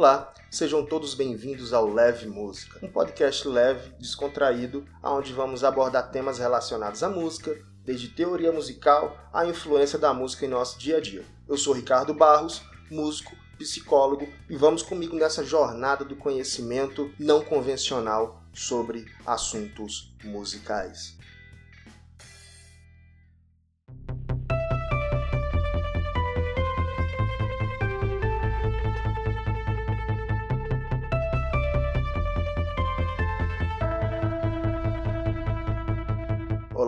Olá, sejam todos bem-vindos ao Leve Música, um podcast leve, descontraído, onde vamos abordar temas relacionados à música, desde teoria musical à influência da música em nosso dia a dia. Eu sou Ricardo Barros, músico, psicólogo, e vamos comigo nessa jornada do conhecimento não convencional sobre assuntos musicais.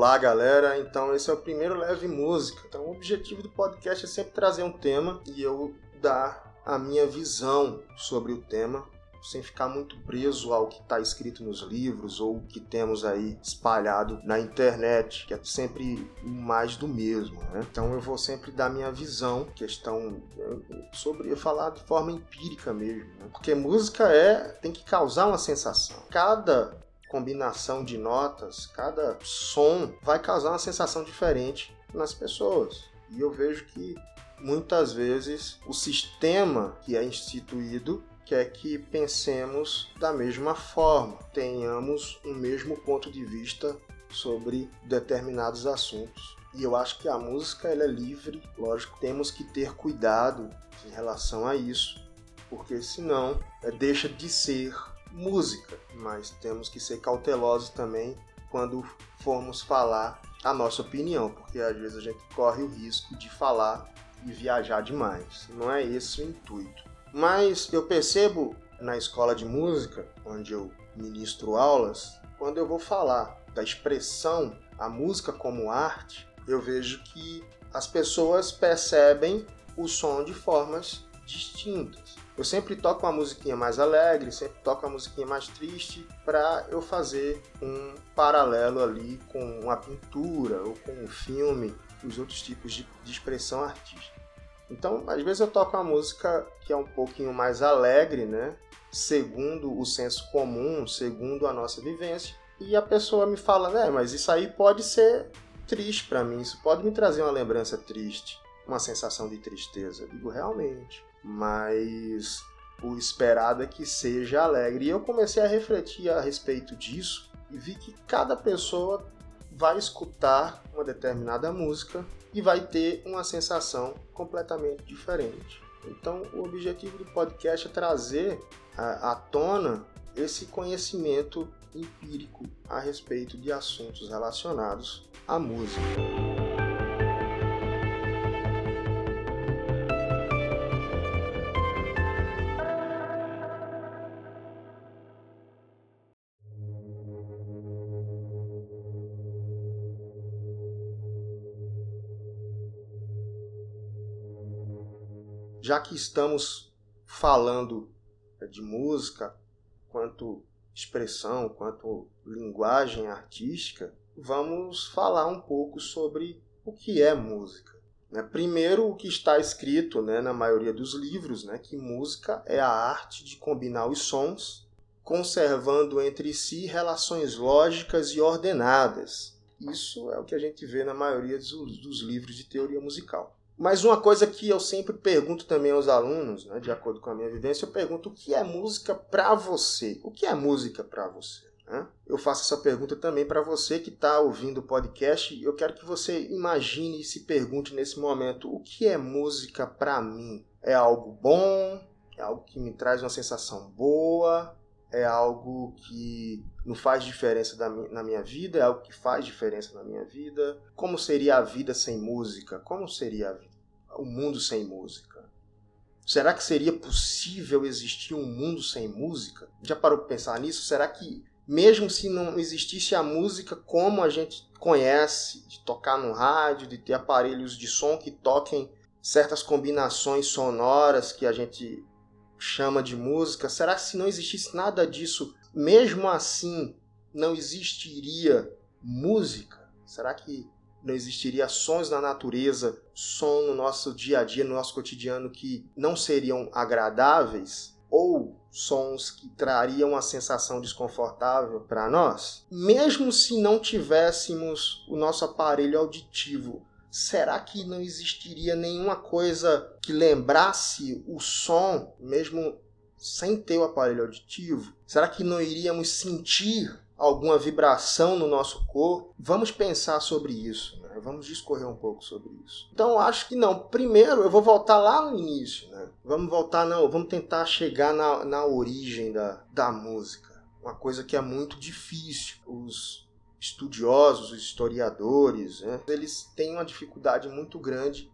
Olá, galera. Então, esse é o primeiro Leve Música. Então, o objetivo do podcast é sempre trazer um tema e eu dar a minha visão sobre o tema, sem ficar muito preso ao que está escrito nos livros ou que temos aí espalhado na internet, que é sempre mais do mesmo. Né? Então eu vou sempre dar minha visão, questão sobre falar de forma empírica mesmo, né? porque música é tem que causar uma sensação. Cada combinação de notas, cada som vai causar uma sensação diferente nas pessoas. E eu vejo que muitas vezes o sistema que é instituído quer que pensemos da mesma forma, tenhamos o um mesmo ponto de vista sobre determinados assuntos. E eu acho que a música ela é livre, lógico, temos que ter cuidado em relação a isso, porque senão é, deixa de ser música, mas temos que ser cautelosos também quando formos falar a nossa opinião, porque às vezes a gente corre o risco de falar e viajar demais. Não é esse o intuito. Mas eu percebo na escola de música, onde eu ministro aulas, quando eu vou falar da expressão, a música como arte, eu vejo que as pessoas percebem o som de formas distintas. Eu sempre toco uma musiquinha mais alegre, sempre toco uma musiquinha mais triste, para eu fazer um paralelo ali com uma pintura ou com um filme, os outros tipos de, de expressão artística. Então, às vezes eu toco uma música que é um pouquinho mais alegre, né? Segundo o senso comum, segundo a nossa vivência, e a pessoa me fala, né, mas isso aí pode ser triste para mim, isso pode me trazer uma lembrança triste, uma sensação de tristeza. Eu digo, realmente mas o esperado é que seja alegre. E eu comecei a refletir a respeito disso e vi que cada pessoa vai escutar uma determinada música e vai ter uma sensação completamente diferente. Então, o objetivo do podcast é trazer à tona esse conhecimento empírico a respeito de assuntos relacionados à música. Já que estamos falando é, de música, quanto expressão, quanto linguagem artística, vamos falar um pouco sobre o que é música. Né? Primeiro, o que está escrito né, na maioria dos livros, né, que música é a arte de combinar os sons, conservando entre si relações lógicas e ordenadas. Isso é o que a gente vê na maioria dos, dos livros de teoria musical. Mas uma coisa que eu sempre pergunto também aos alunos, né, de acordo com a minha vivência, eu pergunto o que é música para você? O que é música para você? Né? Eu faço essa pergunta também para você que está ouvindo o podcast. Eu quero que você imagine e se pergunte nesse momento: o que é música para mim? É algo bom? É algo que me traz uma sensação boa? É algo que não faz diferença na minha vida? É algo que faz diferença na minha vida? Como seria a vida sem música? Como seria a vida? O mundo sem música? Será que seria possível existir um mundo sem música? Já parou para pensar nisso? Será que, mesmo se não existisse a música como a gente conhece, de tocar no rádio, de ter aparelhos de som que toquem certas combinações sonoras que a gente chama de música, será que se não existisse nada disso, mesmo assim não existiria música? Será que não existiria sons na natureza, som no nosso dia a dia, no nosso cotidiano que não seriam agradáveis ou sons que trariam uma sensação desconfortável para nós, mesmo se não tivéssemos o nosso aparelho auditivo, será que não existiria nenhuma coisa que lembrasse o som, mesmo sem ter o aparelho auditivo? Será que não iríamos sentir alguma vibração no nosso corpo? Vamos pensar sobre isso. Né? Vamos discorrer um pouco sobre isso. Então, acho que não. Primeiro, eu vou voltar lá no início. Né? Vamos voltar, não. Vamos tentar chegar na, na origem da, da música. Uma coisa que é muito difícil. Os estudiosos, os historiadores, né? eles têm uma dificuldade muito grande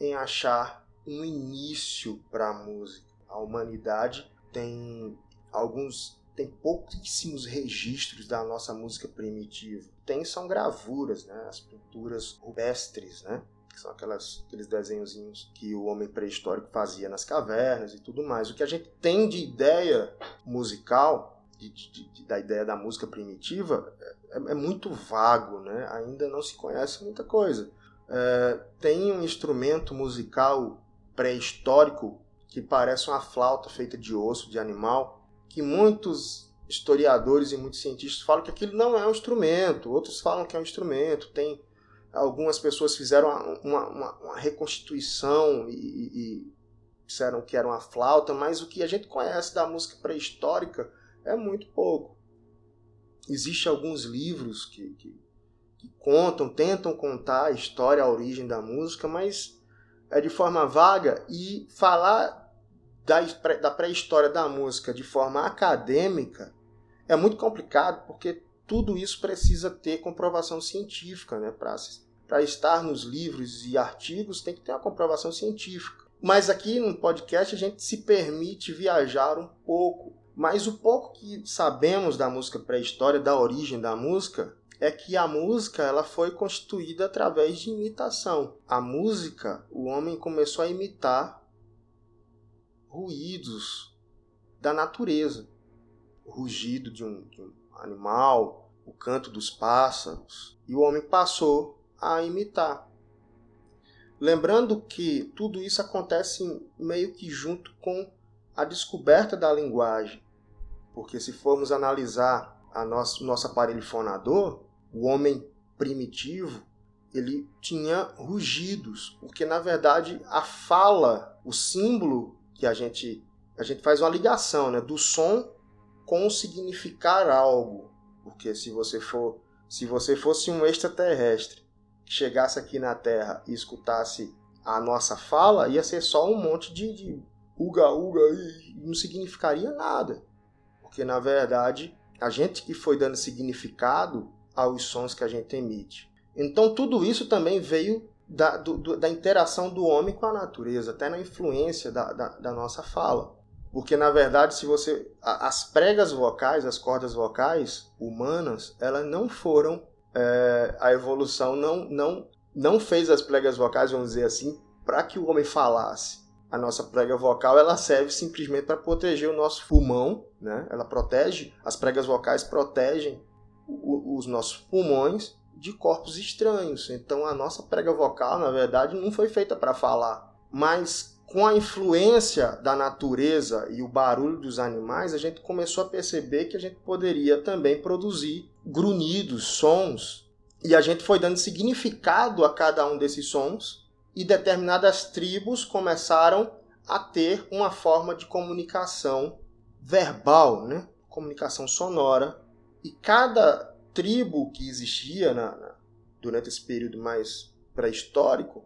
em achar um início para a música. A humanidade tem alguns tem pouquíssimos registros da nossa música primitiva. Tem são gravuras, né? As pinturas rupestres, né? Que são aquelas, aqueles desenhozinhos que o homem pré-histórico fazia nas cavernas e tudo mais. O que a gente tem de ideia musical, de, de, de, da ideia da música primitiva, é, é, muito vago, né? Ainda não se conhece muita coisa. É, tem um instrumento musical pré-histórico que parece uma flauta feita de osso de animal, que muitos historiadores e muitos cientistas falam que aquilo não é um instrumento, outros falam que é um instrumento. Tem algumas pessoas fizeram uma, uma, uma reconstituição e, e, disseram que era uma flauta, mas o que a gente conhece da música pré-histórica é muito pouco. Existem alguns livros que, que, que contam, tentam contar a história, a origem da música, mas é de forma vaga e falar da, pré-história da música de forma acadêmica é muito complicado porque tudo isso precisa ter comprovação científica, né? Para estar nos livros e artigos tem que ter uma comprovação científica. Mas aqui no podcast a gente se permite viajar um pouco. Mas o pouco que sabemos da música pré-história, da origem da música, é que a música ela foi constituída através de imitação. A música, o homem começou a imitar ruídos da natureza. O rugido de um, de um animal, o canto dos pássaros. E o homem passou a imitar. Lembrando que tudo isso acontece meio que junto com a descoberta da linguagem. Porque se formos analisar a nosso, nosso aparelho fonador, o homem primitivo, ele tinha rugidos, porque na verdade a fala, o símbolo que a gente a gente faz uma ligação, né, do som com significar algo, porque se você for se você fosse um extraterrestre que chegasse aqui na Terra e escutasse a nossa fala, ia ser só um monte de, de uga uga e não significaria nada, porque na verdade a gente que foi dando significado aos sons que a gente emite. Então tudo isso também veio da, do, da interação do homem com a natureza, até na influência da, da, da nossa fala. Porque, na verdade, se você. As pregas vocais, as cordas vocais humanas, elas não foram. É, a evolução não, não, não fez as pregas vocais, vamos dizer assim, para que o homem falasse. A nossa prega vocal ela serve simplesmente para proteger o nosso pulmão, né? Ela protege, as pregas vocais protegem o, os nossos pulmões de corpos estranhos. Então a nossa prega vocal, na verdade, não foi feita para falar, mas com a influência da natureza e o barulho dos animais, a gente começou a perceber que a gente poderia também produzir grunhidos, sons, e a gente foi dando significado a cada um desses sons, e determinadas tribos começaram a ter uma forma de comunicação verbal, né? comunicação sonora, e cada tribo que existia na, na, durante esse período mais pré-histórico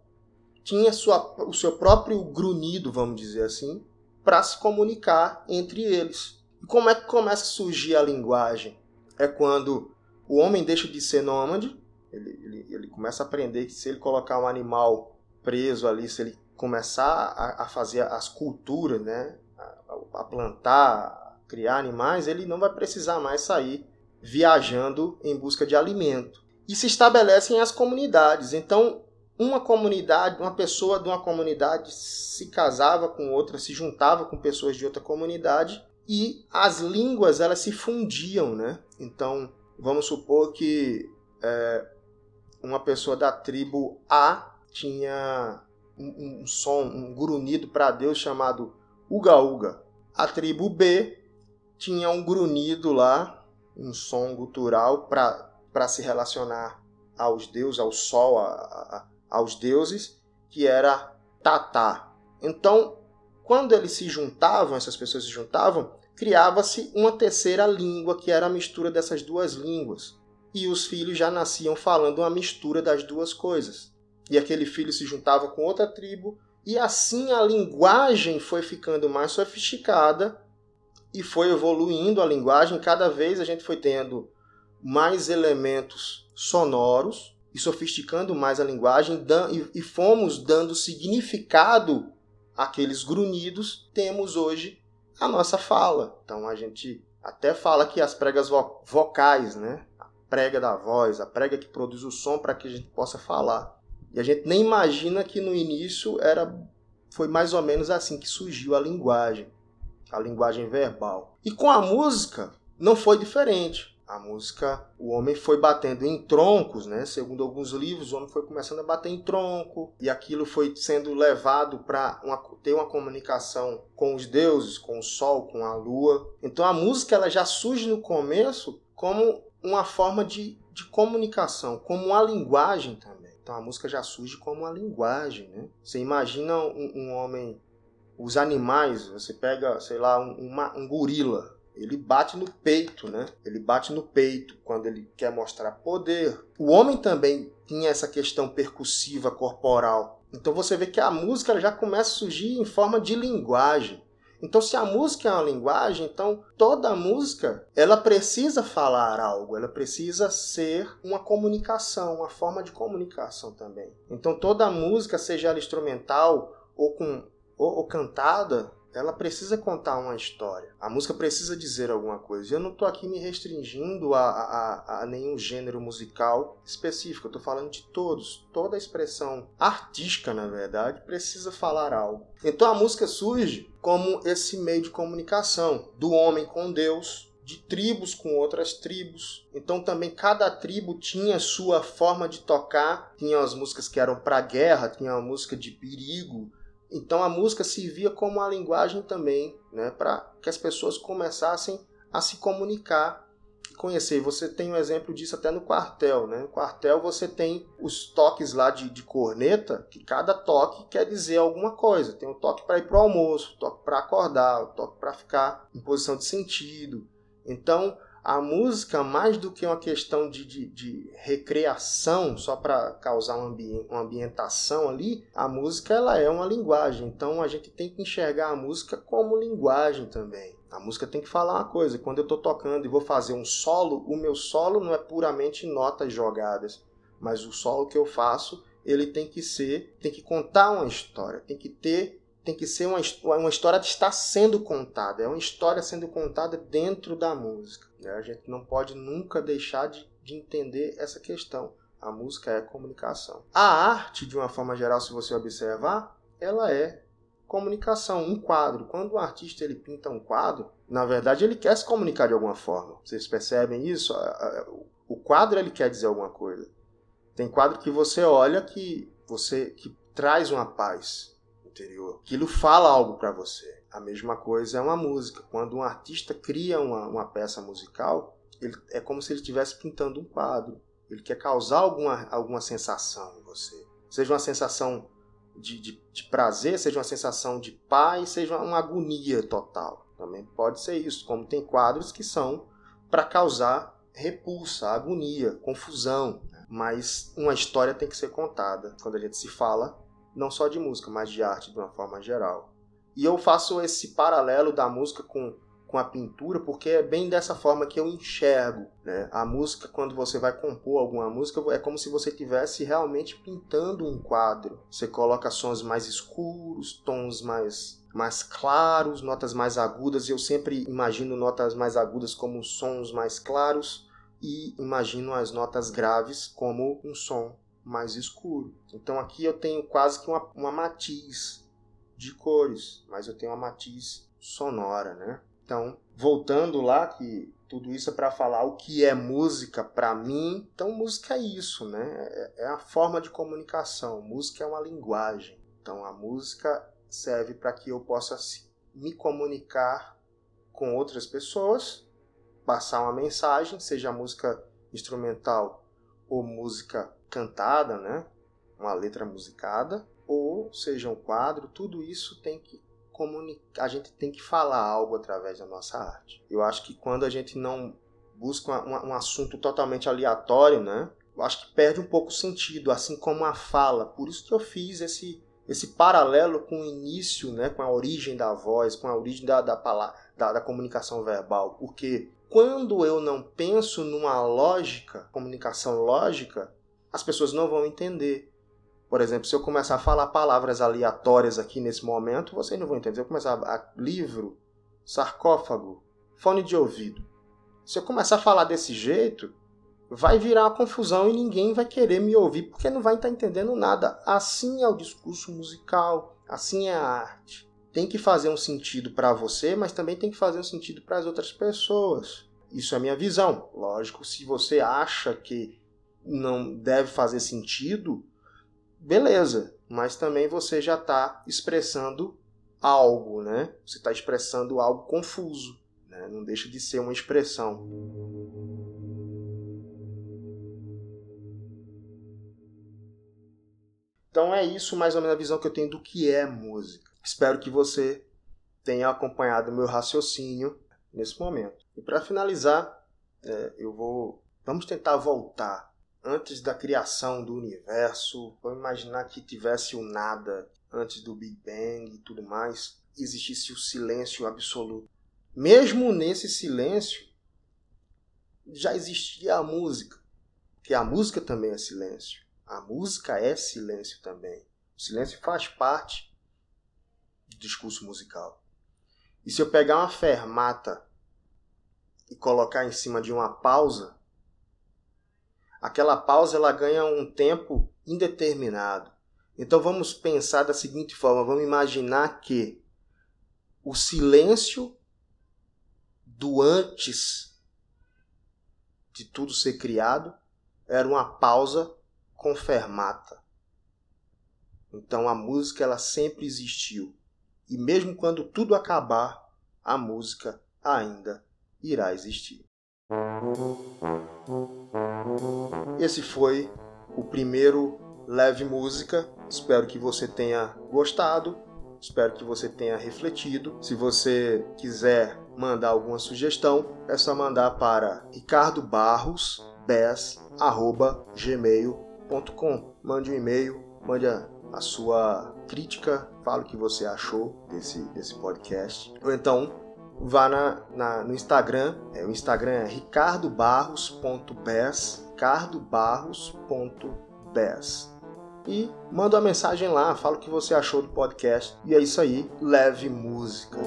tinha sua, o seu próprio grunhido, vamos dizer assim, para se comunicar entre eles. E como é que começa a surgir a linguagem? É quando o homem deixa de ser nômade, ele, ele, ele começa a aprender que se ele colocar um animal preso ali, se ele começar a, a fazer as culturas, né, a, a plantar, a criar animais, ele não vai precisar mais sair viajando em busca de alimento. E se estabelecem as comunidades. Então, uma comunidade, uma pessoa de uma comunidade se casava com outra, se juntava com pessoas de outra comunidade e as línguas elas se fundiam, né? Então, vamos supor que é, uma pessoa da tribo A tinha um, um som, um grunhido para Deus chamado Uga Uga. A tribo B tinha um grunhido lá um som gutural para se relacionar aos deuses, ao sol, a, a, aos deuses, que era Tatá. Então, quando eles se juntavam, essas pessoas se juntavam, criava-se uma terceira língua, que era a mistura dessas duas línguas. E os filhos já nasciam falando uma mistura das duas coisas. E aquele filho se juntava com outra tribo, e assim a linguagem foi ficando mais sofisticada e foi evoluindo a linguagem. Cada vez a gente foi tendo mais elementos sonoros e sofisticando mais a linguagem, e fomos dando significado àqueles grunhidos. Temos hoje a nossa fala. Então a gente até fala que as pregas vocais, né? A prega da voz, a prega que produz o som para que a gente possa falar. E a gente nem imagina que no início era foi mais ou menos assim que surgiu a linguagem, a linguagem verbal. E com a música não foi diferente. A música, o homem foi batendo em troncos, né? Segundo alguns livros, o homem foi começando a bater em tronco e aquilo foi sendo levado para ter uma comunicação com os deuses, com o sol, com a lua. Então a música ela já surge no começo como uma forma de, de comunicação, como uma linguagem também. Então a música já surge como uma linguagem, né? Você imagina um, um homem, os animais, você pega, sei lá, um, uma, um gorila, ele bate no peito, né? Ele bate no peito quando ele quer mostrar poder. O homem também tinha essa questão percussiva corporal. Então você vê que a música já começa a surgir em forma de linguagem. Então, se a música é uma linguagem, então toda música ela precisa falar algo, ela precisa ser uma comunicação, uma forma de comunicação também. Então, toda música, seja ela instrumental ou com ou, ou cantada, ela precisa contar uma história. A música precisa dizer alguma coisa. Eu não estou aqui me restringindo a, a, a, nenhum gênero musical específico. Eu falando de todos. Toda expressão artística, na verdade, precisa falar algo. Então a música surge como esse meio de comunicação do homem com Deus, de tribos com outras tribos. Então também cada tribo tinha sua forma de tocar. Tinha as músicas que eram para guerra, tinha a música de perigo, então a música servia como uma linguagem também, né, para que as pessoas começassem a se comunicar conhecer. Você tem um exemplo disso até no quartel, né? No quartel você tem os toques lá de, de corneta, que cada toque quer dizer alguma coisa. Tem o toque para ir para o almoço, o toque para acordar, o toque para ficar em posição de sentido. Então a música, mais do que uma questão de, de, de recreação, só para causar uma, ambi uma ambientação ali, a música ela é uma linguagem. Então a gente tem que enxergar a música como linguagem também. A música tem que falar uma coisa. Quando eu estou tocando e vou fazer um solo, o meu solo não é puramente notas jogadas, mas o solo que eu faço ele tem que ser, tem que contar uma história, tem que ter tem que ser uma, uma história que está sendo contada, é uma história sendo contada dentro da música. Né? A gente não pode nunca deixar de, de entender essa questão. A música é comunicação. A arte, de uma forma geral, se você observar, ela é comunicação, um quadro. Quando o artista ele pinta um quadro, na verdade ele quer se comunicar de alguma forma. Vocês percebem isso? O quadro ele quer dizer alguma coisa. Tem quadro que você olha que você que traz uma paz interior. Aquilo fala algo para você. A mesma coisa é uma música. Quando um artista cria uma, uma peça musical, ele, é como se ele estivesse pintando um quadro. Ele quer causar alguma, alguma sensação em você. Seja uma sensação de, de, de prazer, seja uma sensação de paz, seja uma agonia total. Também pode ser isso. Como tem quadros que são para causar repulsa, agonia, confusão. Né? Mas uma história tem que ser contada. Quando a gente se fala, não só de música, mas de arte de uma forma geral. E eu faço esse paralelo da música com, com a pintura, porque é bem dessa forma que eu enxergo. Né? A música, quando você vai compor alguma música, é como se você estivesse realmente pintando um quadro. Você coloca sons mais escuros, tons mais, mais claros, notas mais agudas. Eu sempre imagino notas mais agudas como sons mais claros e imagino as notas graves como um som mais escuro. Então aqui eu tenho quase que uma, uma matiz de cores, mas eu tenho uma matiz sonora, né? Então, voltando lá que tudo isso é para falar o que é música para mim. Então, música é isso, né? É, é a forma de comunicação. Música é uma linguagem. Então, a música serve para que eu possa me comunicar com outras pessoas, passar uma mensagem, seja música instrumental ou música cantada, né? uma letra musicada, ou seja um quadro, tudo isso tem que comunicar, a gente tem que falar algo através da nossa arte. Eu acho que quando a gente não busca um, um assunto totalmente aleatório, né? Eu acho que perde um pouco o sentido, assim como a fala. Por isso que eu fiz esse esse paralelo com o início, né, com a origem da voz, com a origem da, da, da, da comunicação verbal. Porque quando eu não penso numa lógica, comunicação lógica, as pessoas não vão entender. Por exemplo, se eu começar a falar palavras aleatórias aqui nesse momento, vocês não vão entender. Se eu começar a livro, sarcófago, fone de ouvido. Se eu começar a falar desse jeito, vai virar uma confusão e ninguém vai querer me ouvir porque não vai estar entendendo nada. Assim é o discurso musical, assim é a arte. Tem que fazer um sentido para você, mas também tem que fazer um sentido para as outras pessoas. Isso é minha visão. Lógico, se você acha que não deve fazer sentido, beleza, mas também você já está expressando algo, né? Você está expressando algo confuso, né? não deixa de ser uma expressão. Então é isso mais ou menos a visão que eu tenho do que é música. Espero que você tenha acompanhado o meu raciocínio nesse momento. E para finalizar, é, eu vou. Vamos tentar voltar antes da criação do universo. Vamos imaginar que tivesse o nada antes do Big Bang e tudo mais. Existisse o silêncio absoluto. Mesmo nesse silêncio, já existia a música. Que a música também é silêncio. A música é silêncio também. O silêncio faz parte do discurso musical. E se eu pegar uma fermata e colocar em cima de uma pausa, aquela pausa ela ganha um tempo indeterminado. Então vamos pensar da seguinte forma: vamos imaginar que o silêncio do antes de tudo ser criado era uma pausa com fermata. Então a música ela sempre existiu. E mesmo quando tudo acabar, a música ainda irá existir. Esse foi o primeiro Leve Música. Espero que você tenha gostado. Espero que você tenha refletido. Se você quiser mandar alguma sugestão, é só mandar para ricardobarros.gmail.com. Mande um e-mail, mande a, a sua crítica, fale o que você achou desse, desse podcast. Ou então vá na, na, no Instagram. É, o Instagram é ricardobarros.bes, ricardobarros.bes. E manda uma mensagem lá, fala o que você achou do podcast. E é isso aí, leve música.